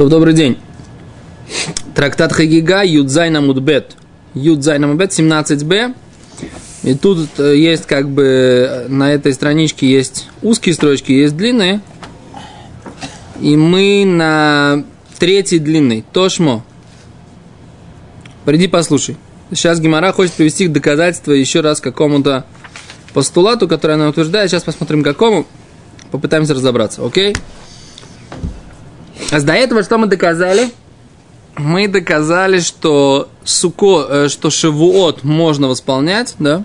То добрый день. Трактат Хагига, Юдзайна Мудбет. Юдзайна Мудбет, 17б. И тут э, есть как бы э, на этой страничке есть узкие строчки, есть длинные. И мы на третьей длинной. תא שמע. Приди послушай. Сейчас Гемара хочет привести к доказательству еще раз какому-то постулату, который она утверждает. Сейчас посмотрим какому. Попытаемся разобраться, окей? А до этого что мы доказали? Мы доказали, что суко, э, что шивуот можно восполнять, да?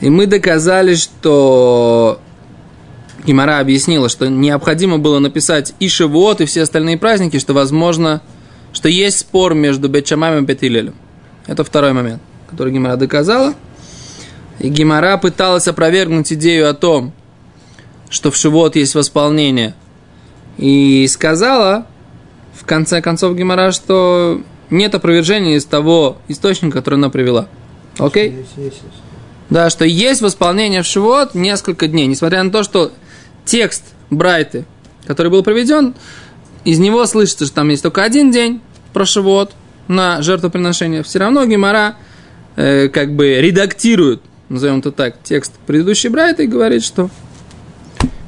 И мы доказали, что Гимара объяснила, что необходимо было написать и Шивуот, и все остальные праздники, что возможно, что есть спор между Бетчамами и Бетилелем. Это второй момент, который Гимара доказала. И Гимара пыталась опровергнуть идею о том, что в Шивот есть восполнение. И сказала, в конце концов, Гимара, что нет опровержения из того источника, который она привела. Окей? Да, что есть восполнение в Шивот несколько дней, несмотря на то, что текст Брайты, который был проведен, из него слышится, что там есть только один день про Шивот на жертвоприношение. Все равно Гимара э, как бы редактирует, назовем это так, текст предыдущей Брайты и говорит, что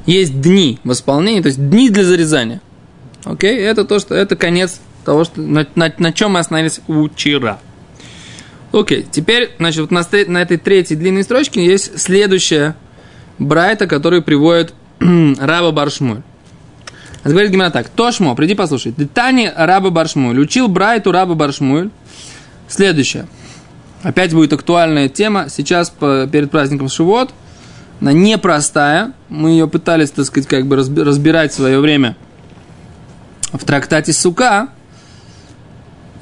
есть дни восполнения, то есть дни для зарезания. Окей, это то, что это конец того, что, на, на, на чем мы остановились вчера. Окей, теперь, значит, вот на, на этой третьей длинной строчке есть следующая Брайта, который приводит Раба Баршмуль. Говорит Гимара так. Тошмо, приди послушай. Детани Раба Баршмуль. Учил Брайту Раба Баршмуль. Следующее. Опять будет актуальная тема. Сейчас по, перед праздником Шивот – она непростая. Мы ее пытались, так сказать, как бы разбирать в свое время в трактате Сука.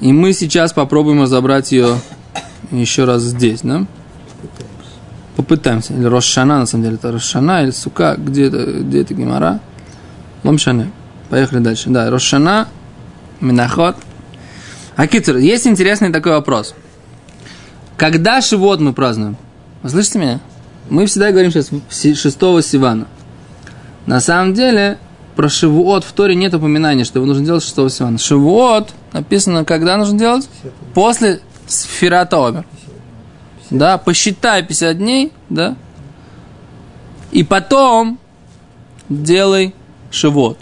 И мы сейчас попробуем разобрать ее еще раз здесь, да? Попытаемся. Или Рошана, на самом деле, это Рошана или Сука, где это, где это Гимара? Ломшане. Поехали дальше. Да, Рошана, Миноход. Акитер, есть интересный такой вопрос. Когда Шивот мы празднуем? Вы слышите меня? Мы всегда говорим сейчас 6 Сивана. На самом деле, про Шивуот в Торе нет упоминания, что его нужно делать 6 Сивана. Шивуот написано, когда нужно делать? После Сферата Да, посчитай 50 дней, да? И потом делай Шивот.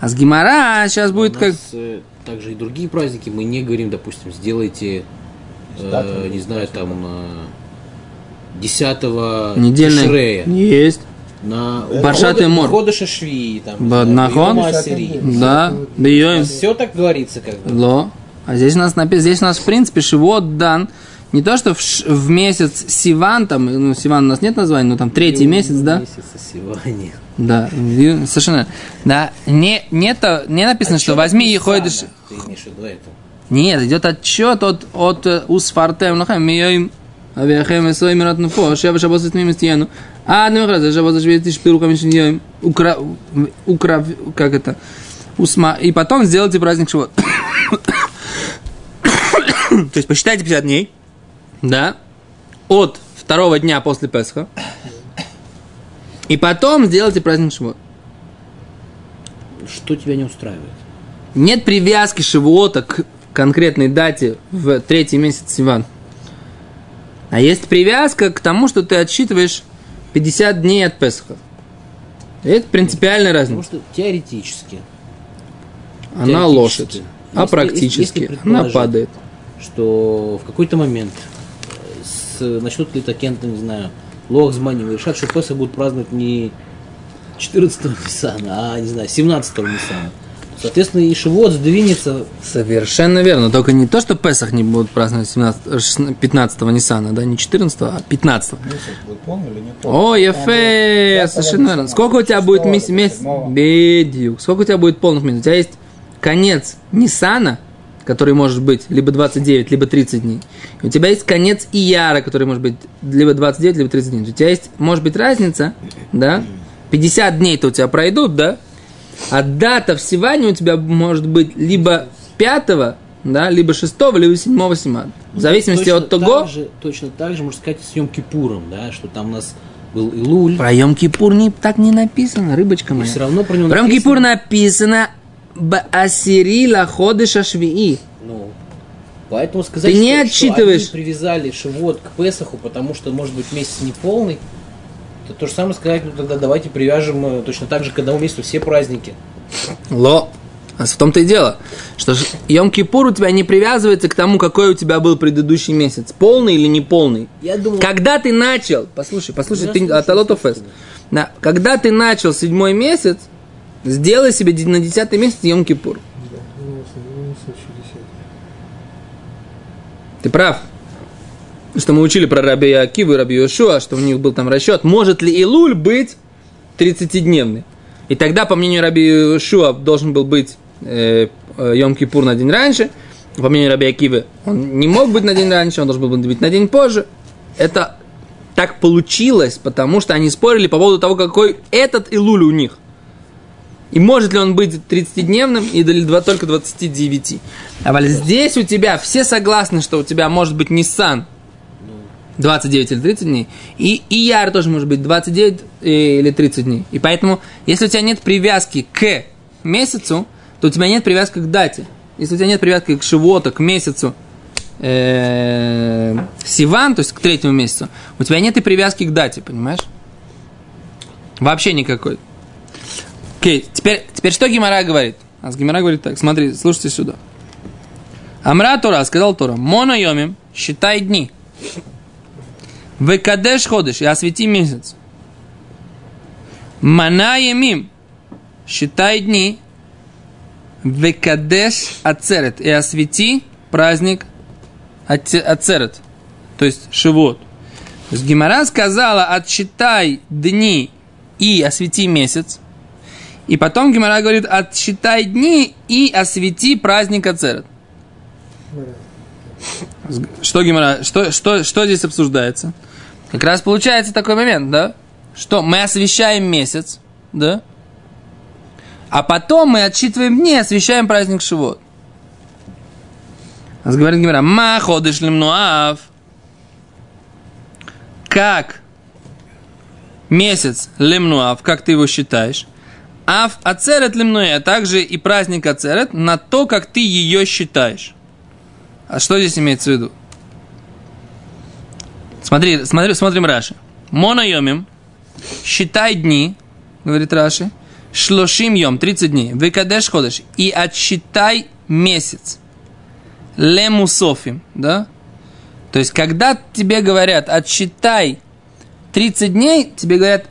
А с Гимара сейчас будет как... Э, также и другие праздники мы не говорим, допустим, сделайте, э, не знаю, там... Э, 10 Недельной... Тишрея. Есть. На Баршат и Мор. Ходыша Шви, там, Нахон? Да. Бьем. Все так говорится, как бы. Ло. А здесь у нас написано, здесь у нас, в принципе, Шивот дан не то, что в, в месяц Сиван, там, ну, Сиван у нас нет названия, но там третий Юн, месяц, да? Месяц Сиване. Да, совершенно. Да, не, не, то, не написано, отчет что возьми и ходишь. Ты имеешь в виду это? Нет, идет отчет от, от Усфартем, ну, אביכם עשרים מנות נפו, שבע שבות ותמימים תהיינו. עד למחרת זה שבת השביעית תשפירו חמישים יום. Украв, как это? Усма. И потом сделайте праздник Шивот. То есть посчитайте 50 дней, да, от второго дня после Песха. И потом сделайте праздник Шивот. Что тебя не устраивает? Нет привязки Шивота к конкретной дате в третий месяц Сиван. А есть привязка к тому, что ты отсчитываешь 50 дней от Песха. Это принципиальная разница. Потому что теоретически. Она теоретически, лошадь. А если, практически если она падает. Что в какой-то момент с, начнут ли кем-то, не знаю, Лохзмани решат, что Песах будут праздновать не 14 Ниссана, а, не знаю, 17 Ниссана. Соответственно, и Шивот сдвинется. Совершенно верно. Только не то, что Песах не будут праздновать 17, 15 Ниссана, да, не 14, а 15. О, Ефе, совершенно верно. Сколько у тебя будет месяц? месяц? Бедюк. Сколько у тебя будет полных месяцев? У тебя есть конец Ниссана, который может быть либо 29, либо 30 дней. И у тебя есть конец Ияра, который может быть либо 29, либо 30 дней. У тебя есть, может быть, разница, да? 50 дней-то у тебя пройдут, да? А дата в Сиване у тебя может быть либо 5 да, либо 6 либо 7 Симана. В ну, зависимости точно от того... Так же, точно так же, можно сказать, с Йом Кипуром, да, что там у нас был Илуль. Про Йом Кипур не, так не написано, рыбочка моя. И все равно про него Про Йом Кипур написано баасири ходыша швии. Ну, поэтому сказать, Ты не что, отсчитываешь. что они привязали Шивот к Песаху, потому что, может быть, месяц не полный, то то же самое сказать, ну тогда давайте привяжем э, точно так же к одному месяцу все праздники. Ло. А в том-то и дело, что Йом-Кипур у тебя не привязывается к тому, какой у тебя был предыдущий месяц. Полный или не полный. Я думаю, Когда ты начал, послушай, послушай, Я ты слушаю, от Алотов слушаю. Да, когда ты начал седьмой месяц, сделай себе на десятый месяц Йом-Кипур. Ты прав. Что мы учили про Раби Акиву и Раби Йошуа, что у них был там расчет. Может ли Илуль быть 30-дневный? И тогда, по мнению Раби Йошуа, должен был быть э, э, Йом-Кипур на день раньше. По мнению Раби Акивы, он не мог быть на день раньше, он должен был быть на день позже. Это так получилось, потому что они спорили по поводу того, какой этот Илуль у них. И может ли он быть 30-дневным или два- только 29. А вот здесь у тебя все согласны, что у тебя может быть Nissan 29 или 30 дней. И Ияр тоже может быть 29 или 30 дней. И поэтому, если у тебя нет привязки к месяцу, то у тебя нет привязки к дате. Если у тебя нет привязки к Шивоту, к месяцу э, Сиван, то есть к третьему месяцу, у тебя нет и привязки к дате, понимаешь? Вообще никакой. Окей, теперь, теперь что Гимара говорит? А Гимара говорит так, смотри, слушайте сюда. Амра Тора, сказал Тора, моно йомим, считай дни. Векадеш ходишь и освети месяц. Мана емим, считай дни. Векадеш ацерет и освети праздник Аце- ацерет, то есть шивот. То есть Гимара сказала, отсчитай дни и освети месяц. И потом Гимара говорит, отсчитай дни и освети праздник Ацерет. Что Гимара, что, что, что здесь обсуждается? Как раз получается такой момент, да? Что мы освещаем месяц, да? А потом мы отсчитываем дни освещаем праздник Шивот. Нас говорит Гимара, ма ходишь лимнуав. Как месяц лимнуав, как ты его считаешь? Ав ацерет лимнуэ, а также и праздник ацерет на то, как ты ее считаешь. А что здесь имеется в виду? Смотри, смотри, смотрим Раши. Моноемим, считай дни, говорит Раши, шлошим йом, 30 дней, выкадеш ходишь, и отсчитай месяц. Лемусофим, да? То есть, когда тебе говорят, отсчитай 30 дней, тебе говорят,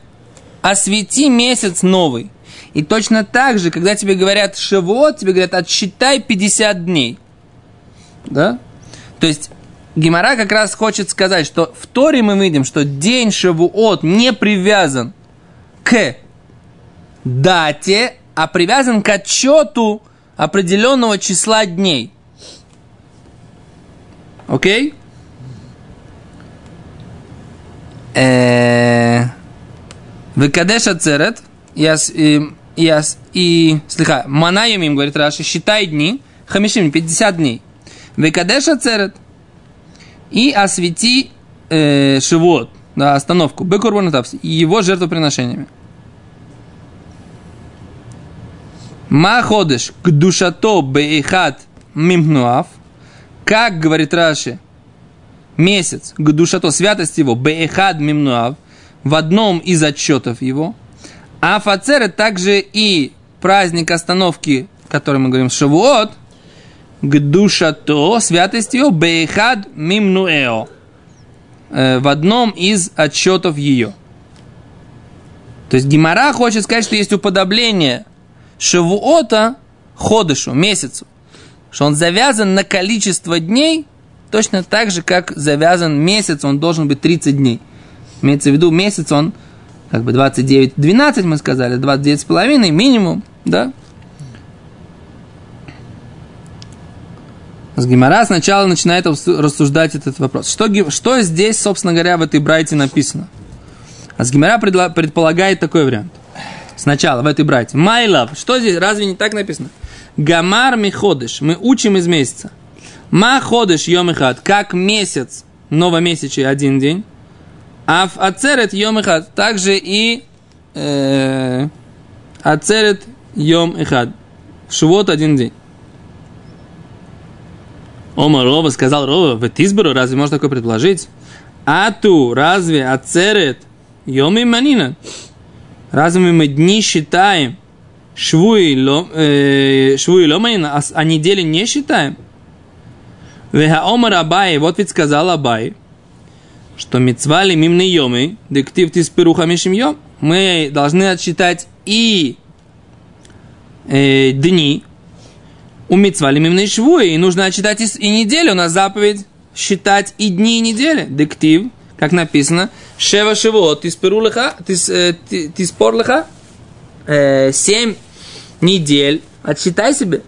освети месяц новый. И точно так же, когда тебе говорят шевот, тебе говорят, отсчитай 50 дней. Да? То есть, Гимара как раз хочет сказать, что в Торе мы видим, что день Шавуот не привязан к дате, а привязан к отчету определенного числа дней. Окей? Э, Выкадеш ацерет, и, ос- и, слегка, манаемим, говорит Раши, считай дни, хамишим, 50 дней. Выкадеш ацерет, и освети э, шивот, да, остановку, бекурбанатав, и его жертвоприношениями. Ма ходишь к душато бейхат мимнуав, как говорит Раши, месяц к душато, святость его, бейхад мимнуав, в одном из отчетов его, а фацер также и праздник остановки, который мы говорим, Шавуот, к душато, святость его, бейхад мимнуэо, э, в одном из отчетов ее. То есть Гимара хочет сказать, что есть уподобление Шавуота ходышу, месяцу, что он завязан на количество дней, точно так же, как завязан месяц, он должен быть 30 дней. Имеется в виду месяц, он как бы 29, 12 мы сказали, 29 с половиной минимум, да? С Гимара сначала начинает рассуждать этот вопрос. Что, что здесь, собственно говоря, в этой брайте написано? А с Гимара предполагает такой вариант. Сначала в этой брате. My love. Что здесь? Разве не так написано? Гамар ми ходишь. Мы учим из месяца. Ма ходишь йом ихат. Как месяц. Новомесячий один день. А в ацерет йом ихат. Также и э, ацерет йом ихат. Шивот один день. Омар Рова сказал Рова, в Тизберу, разве можно такое предположить? Ату, разве ацерет йоми манина? Разве мы дни считаем швуи ло, э, ломанина, а, а недели не считаем? Веха Омар Абай, вот ведь сказал Абай, что мицвали мимны йомы, дектив тиспируха мишим йом, мы должны отсчитать и э, дни, у мицвали мимны швуи, и нужно отсчитать и, неделю, у нас заповедь считать и дни, и недели. Дектив, как написано, шева шивот, тиспиру леха, э, тиспор леха, э, семь недель, отсчитай себе.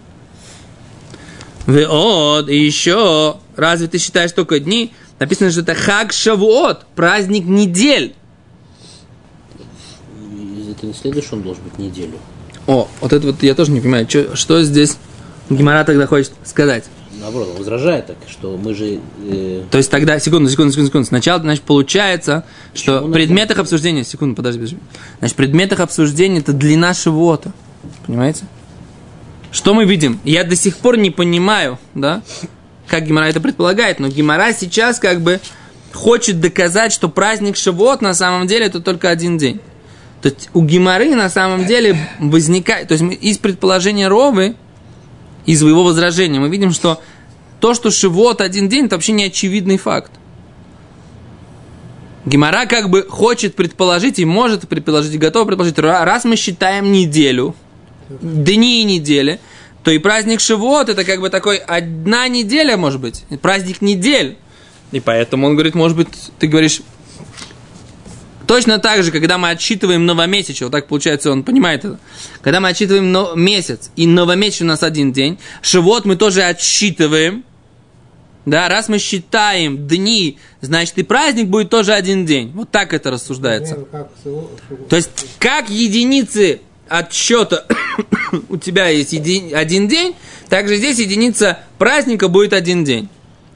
Веод, и еще, разве ты считаешь только дни? Написано, что это хак шавуот, праздник недель. Из этого следует, что он должен быть неделю. О, вот это вот я тоже не понимаю, что, что здесь Гимара тогда хочет сказать. Наоборот, он возражает так, что мы же... Э... То есть тогда, секунду, секунду, секунду, секунду. Сначала, значит, получается, что Почему в предметах обсуждения, секунду, подожди, подожди. Значит, в предметах обсуждения это длина шивота. Понимаете? Что мы видим? Я до сих пор не понимаю, да, как Гимара это предполагает, но Гимара сейчас как бы хочет доказать, что праздник Шавуот на самом деле это только один день. То есть у Гимары на самом деле возникает, то есть из предположения Ровы, из его возражения, мы видим, что то, что Шивот один день, это вообще не очевидный факт. Гимара как бы хочет предположить и может предположить, и готов предположить, раз мы считаем неделю, дни и недели, то и праздник Шивот это как бы такой одна неделя, может быть, праздник недель. И поэтому он говорит, может быть, ты говоришь, точно так же, когда мы отсчитываем новомесячие, вот так получается, он понимает это, когда мы отсчитываем месяц, и новомесячный у нас один день, Шивот мы тоже отсчитываем, да, раз мы считаем дни, значит и праздник будет тоже один день. Вот так это рассуждается. То есть, как единицы отсчета у тебя есть еди, один день, также здесь единица праздника будет один день.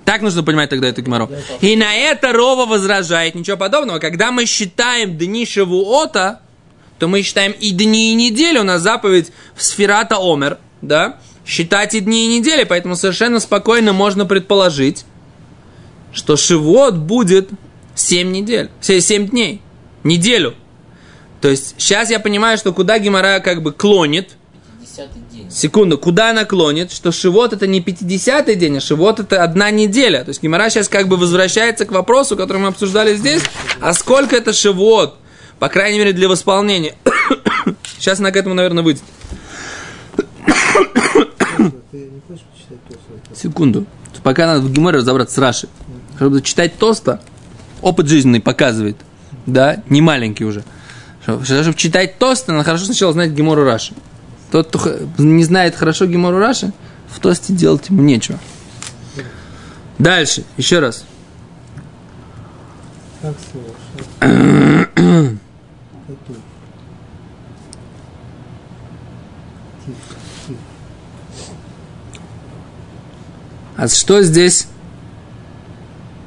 Так нужно понимать тогда эту геморрой. И на это Рова возражает, ничего подобного. Когда мы считаем дни Шавуота, то мы считаем и дни, и недели. У нас заповедь в Сферата Омер, да, считать и дни, и недели. Поэтому совершенно спокойно можно предположить, что Шивот будет 7 недель, 7 дней, неделю. То есть сейчас я понимаю, что куда Гимара как бы клонит. День. Секунду, куда она клонит, что Шивот это не 50-й день, а Шивот это одна неделя. То есть Гимара сейчас как бы возвращается к вопросу, который мы обсуждали здесь, а сколько это Шивот, по крайней мере для восполнения. сейчас она к этому, наверное, выйдет. Секунду. Пока надо в Гимаре разобраться с Раши. Чтобы читать Тоста, опыт жизненный показывает. Да, не маленький уже. Чтобы читать тост, надо хорошо сначала знать Гемору Раши. Тот, кто не знает хорошо Гемору Раши, в тосте делать ему нечего. Дальше, еще раз. А что здесь?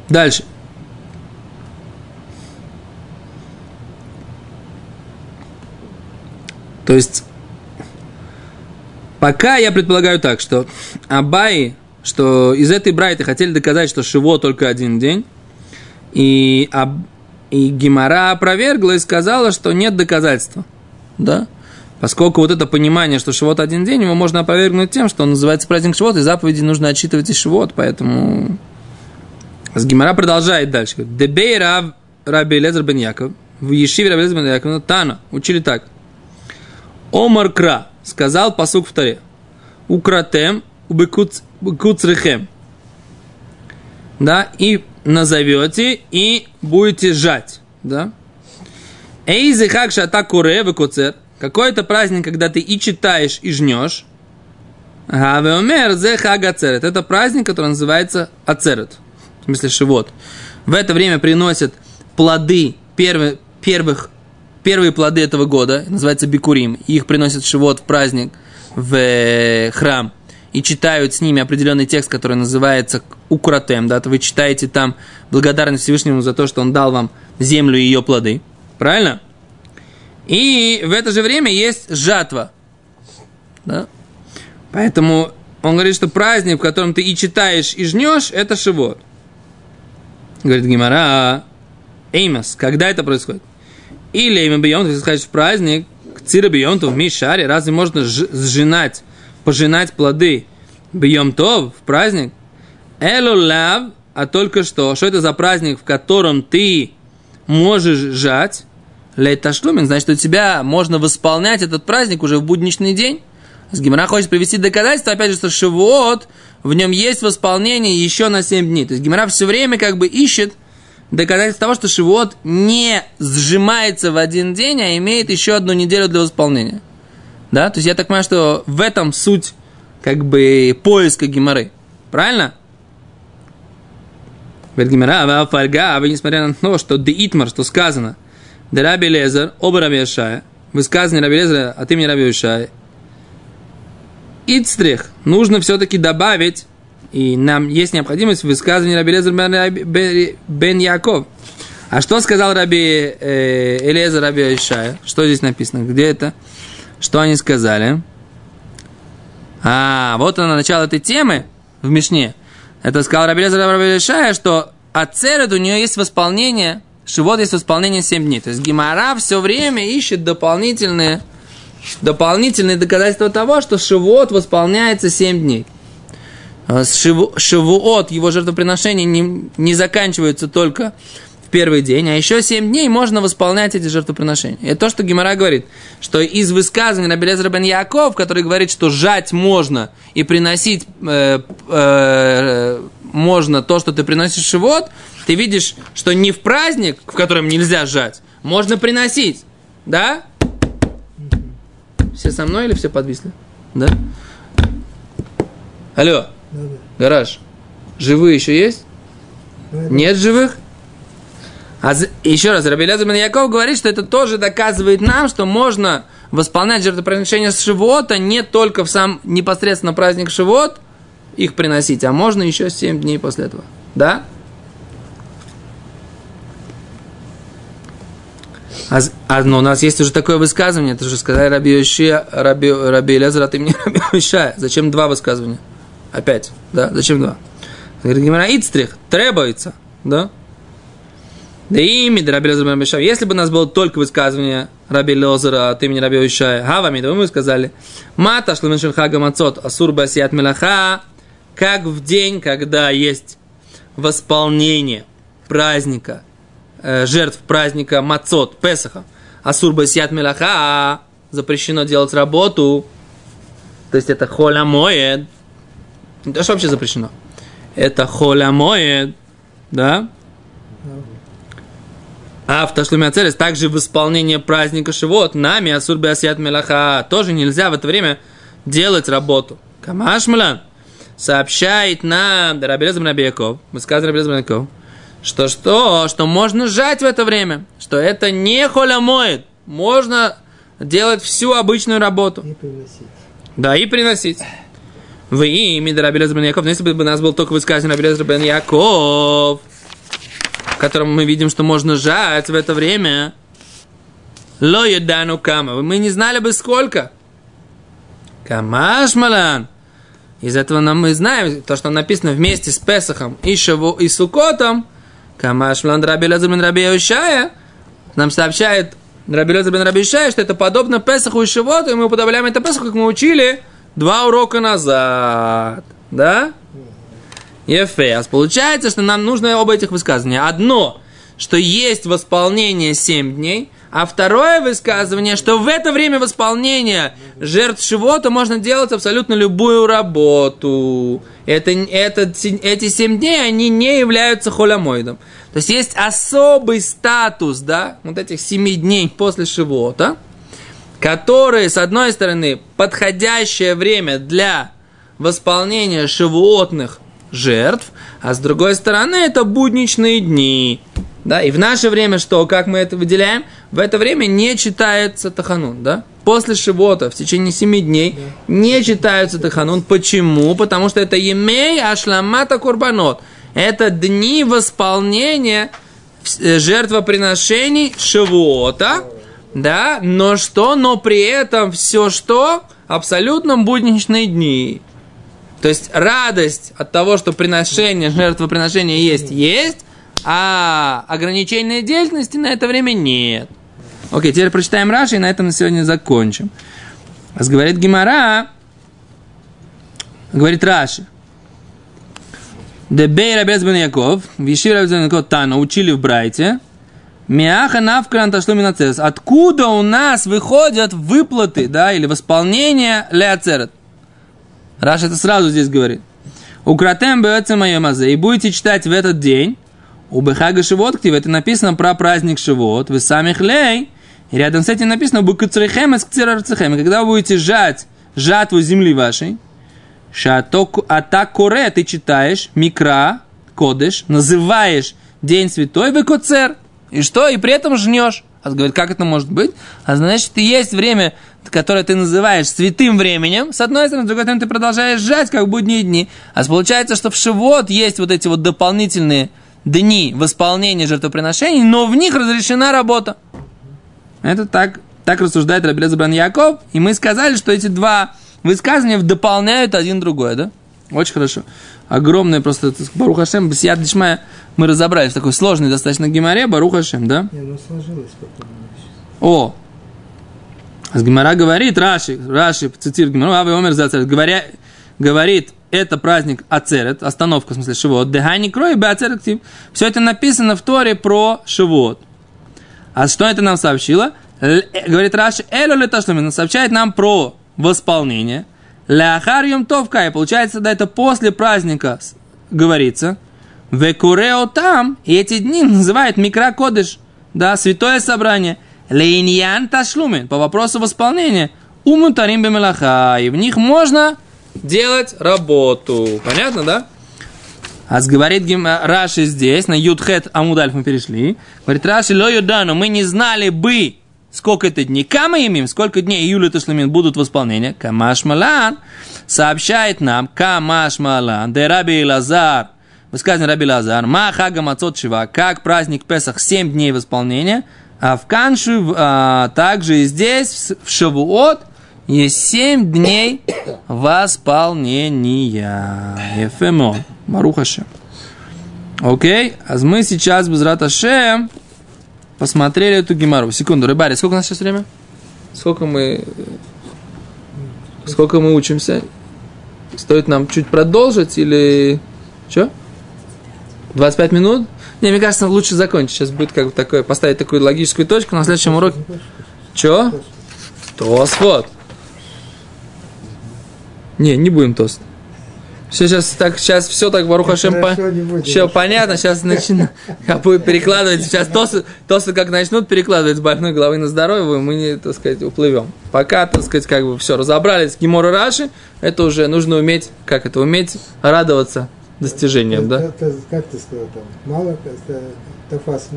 Дальше. То есть, пока я предполагаю так, что Абай, что из этой брайты хотели доказать, что Шиво только один день, и, Аб, и Гимара опровергла и сказала, что нет доказательства. Да? Поскольку вот это понимание, что Шивот один день, его можно опровергнуть тем, что он называется праздник Шивот, и заповеди нужно отчитывать из Шивот, поэтому... С Гимара продолжает дальше. Дебей Рав Раби Лезер бен Яков, в Ешиве Раби Лезер бен Яков, Тана, учили так – Омар Кра, сказал посук в Таре. Укратем убекуцрехем. Да, и назовете, и будете жать. Да. Эйзи хак шата куре. Какой это праздник, когда ты и читаешь, и жнешь. Гавеомер зе хагацерет. Это праздник, который называется ацерет. В смысле шивот. В это время приносят плоды первых, первых первые плоды этого года, называется Бикурим, их приносят Шивот в праздник в э, храм и читают с ними определенный текст, который называется Укратем, да, то вы читаете там благодарность Всевышнему за то, что он дал вам землю и ее плоды, правильно? И в это же время есть жатва, да? Поэтому он говорит, что праздник, в котором ты и читаешь, и жнешь, это Шивот. Говорит Гимара, Эймас, когда это происходит? Или Эйма Бьем, ты скажешь в праздник, к Цира Бьем, в Мишаре, разве можно сжинать, пожинать плоды Бьем То в праздник? Элу лав, а только что, что это за праздник, в котором ты можешь жать? Лейташлумен, значит, у тебя можно восполнять этот праздник уже в будничный день. С Гимара хочет привести доказательство, опять же, что Шивот, в нем есть восполнение еще на 7 дней. То есть Гимара все время как бы ищет доказательство того, что Шивот не сжимается в один день, а имеет еще одну неделю для восполнения. Да, то есть я так понимаю, что в этом суть как бы поиска Гимары. Правильно? Говорит Гимара, а а вы несмотря на то, что деитмар, что сказано, де Раби Лезер, оба Раби Ишая, высказывание Раби Лезера от имени Раби Ишая, Ицтрих нужно все-таки добавить, и нам есть необходимость в высказывании Раби Лезер бен Яков. А что сказал Раби э, Элезер Раби Ишая? Что здесь написано? Где это? Что они сказали? А, вот она, начало этой темы в Мишне. Это сказал Раби Лезер Раби Ишая, что от Церед у нее есть восполнение, Шивот есть восполнение 7 дней. То есть Гимара все время ищет дополнительные дополнительные доказательства того, что Шивот восполняется 7 дней. А Шивуот, его жертвоприношения не, не заканчиваются только в первый день, а еще 7 дней можно восполнять эти жертвоприношения. Это то, что Гимара говорит, что из высказывания Рабелезра бен Яков, который говорит, что жать можно и приносить э, э, можно то, что ты приносишь Шивот, ты видишь, что не в праздник, в котором нельзя жать, можно приносить. Да? Все со мной или все подвисли? Да? Алло. Гараж. Живые еще есть? Нет живых? А еще раз, Раби Лезер Яков говорит, что это тоже доказывает нам, что можно восполнять жертвоприношение с Шивота не только в сам непосредственно праздник Шивот их приносить, а можно еще 7 дней после этого. Да? А, а ну, у нас есть уже такое высказывание, это же сказали Раби Ишия, Раби, Раби Лезер, а ты мне Раби Ишия. Зачем два высказывания? Опять, да? Зачем два? Говорит, Гимара Ицтрих, требуется, да? Да Раби Лезер Раби Ишия. Если бы у нас было только высказывание Раби Лезера от имени Раби Ишия, Хавами, то мы сказали, Мата шламеншин хага мацот, асур басиат мелаха, как в день, когда есть восполнение праздника Э, жертв праздника Мацот, Песаха, Асур Басиат Мелаха, запрещено делать работу, то есть это холя моед. Это что вообще запрещено? Это холя моед, да? А в Ташлуме Ацелес также в исполнении праздника Шивот нами Асур Басиат Мелаха тоже нельзя в это время делать работу. Камашмалан сообщает нам Рабелезам Рабияков, высказывает Рабелезам Рабияков, что что? Что можно сжать в это время. Что это не холямоид. Можно делать всю обычную работу. И приносить. Да, и приносить. Вы ими, Рабелез бен Яков, но если бы у нас был только высказан Рабелез бен Яков, в котором мы видим, что можно сжать в это время, Ло едану кама. Мы не знали бы сколько. Камаш малан. Из этого нам мы знаем, то, что написано вместе с Песахом и, Шаву, и Сукотом, Камаш Млан Раби бен Раби нам сообщает Раби бен Раби что это подобно Песаху и Шивоту, и мы уподобляем это Песаху, как мы учили два урока назад. Да? Ефес. Получается, что нам нужно оба этих высказывания. Одно, что есть восполнение 7 дней, а второе высказывание, что в это время восполнения жертв Шивота можно делать абсолютно любую работу это, это, эти семь дней, они не являются холямоидом. То есть есть особый статус, да, вот этих семи дней после Шивота, которые, с одной стороны, подходящее время для восполнения шивотных жертв, а с другой стороны, это будничные дни. Да, и в наше время что, как мы это выделяем? В это время не читается Таханун, да? после Шивота в течение семи дней не читаются Таханун. Почему? Потому что это Емей Ашламата Курбанот. Это дни восполнения э, жертвоприношений Шивота. Да, но что? Но при этом все что? абсолютно будничные дни. То есть радость от того, что приношение, жертвоприношение есть, есть, а ограничения деятельности на это время нет. Окей, теперь прочитаем Раши и на этом на сегодня закончим. Говорит Гимара, говорит Раши. Дебей Рабец бен Яков, Виши Рабец бен Яков Тана, учили в Брайте, Миаха навкран ташло минацерес. Откуда у нас выходят выплаты, да, или восполнение леоцерет? Раш это сразу здесь говорит. Укратем бьется мое мазе. И будете читать в этот день, у Бехага Шивот, это написано про праздник Шивот, вы сами хлей, и рядом с этим написано «Букацрехем из кцерарцехем». Когда вы будете жать жатву земли вашей, а так коре ты читаешь, микра, кодыш, называешь день святой, вы коцер. И что? И при этом жнешь. А говорит, как это может быть? А значит, есть время, которое ты называешь святым временем, с одной стороны, с другой стороны, ты продолжаешь жать, как будние дни. А получается, что в Шивот есть вот эти вот дополнительные дни восполнения жертвоприношений, но в них разрешена работа. Это так, так рассуждает Рабелез Бран Яков. И мы сказали, что эти два высказывания дополняют один другое, да? Очень хорошо. Огромное просто Баруха Шем, Бесияд Дишмая, мы разобрались в такой сложной достаточно геморе, Баруха Шем, да? Не, ну сложилось потом. О, с Гимара говорит, Раши, Раши цитирует Гимару, Ави Омер Зацерет, говоря, говорит, это праздник Ацерет, остановка, в смысле, Шивот, Дехайни Крой, Беацерет Все это написано в Торе про Шивот. А что это нам сообщило? Л, говорит Раши, Эло Леташлумин, сообщает нам про восполнение. Ляхар и получается, да, это после праздника говорится. Векурео там, и эти дни называют Микра Кодыш, да, святое собрание. Лейньян Ташлумин, по вопросу восполнения. Умутарим бемелаха, и в них можно делать работу. Понятно, да? А говорит Раши здесь, на Юдхет Амудальф мы перешли. Говорит Раши, ло юдану, мы не знали бы, сколько это дней. Кама имим, сколько дней июля Ташлимин будут восполнения. Камаш Малан сообщает нам, Камаш Малан, де Раби Лазар, высказывание Раби Лазар, Махага Мацот Шива, как праздник Песах, 7 дней восполнения, а в Каншу, а, также и здесь, в Шавуот, есть 7 дней восполнения. Ефемо. Марухашем. Окей, а мы сейчас без Раташем посмотрели эту гемару. Секунду, рыбари, сколько у нас сейчас время? Сколько мы... Сколько мы учимся? Стоит нам чуть продолжить или... Что? 25 минут? Не, мне кажется, лучше закончить. Сейчас будет как бы такое, поставить такую логическую точку на следующем уроке. Че? Тост, вот. Не, не будем тост. Все сейчас так, сейчас все так Барухашем по... все понятно, сейчас начинаю, перекладывать, сейчас тосы, тосы как начнут перекладывать с больной головы на здоровую, мы не, так сказать, уплывем. Пока, так сказать, как бы все, разобрались, Гимора Раши, это уже нужно уметь, как это, уметь радоваться достижениям, да? Как ты сказал там, мало, Тафас.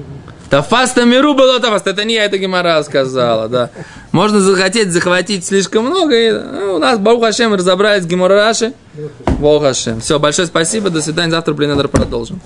Тафас миру было тафас. Это не я, это Гимара сказала, да. Можно захотеть захватить слишком много. И, ну, у нас, Бог Хашем, разобрались Гимара Раши. Бог Хашем. Все, большое спасибо. До свидания. Завтра, блин, продолжим.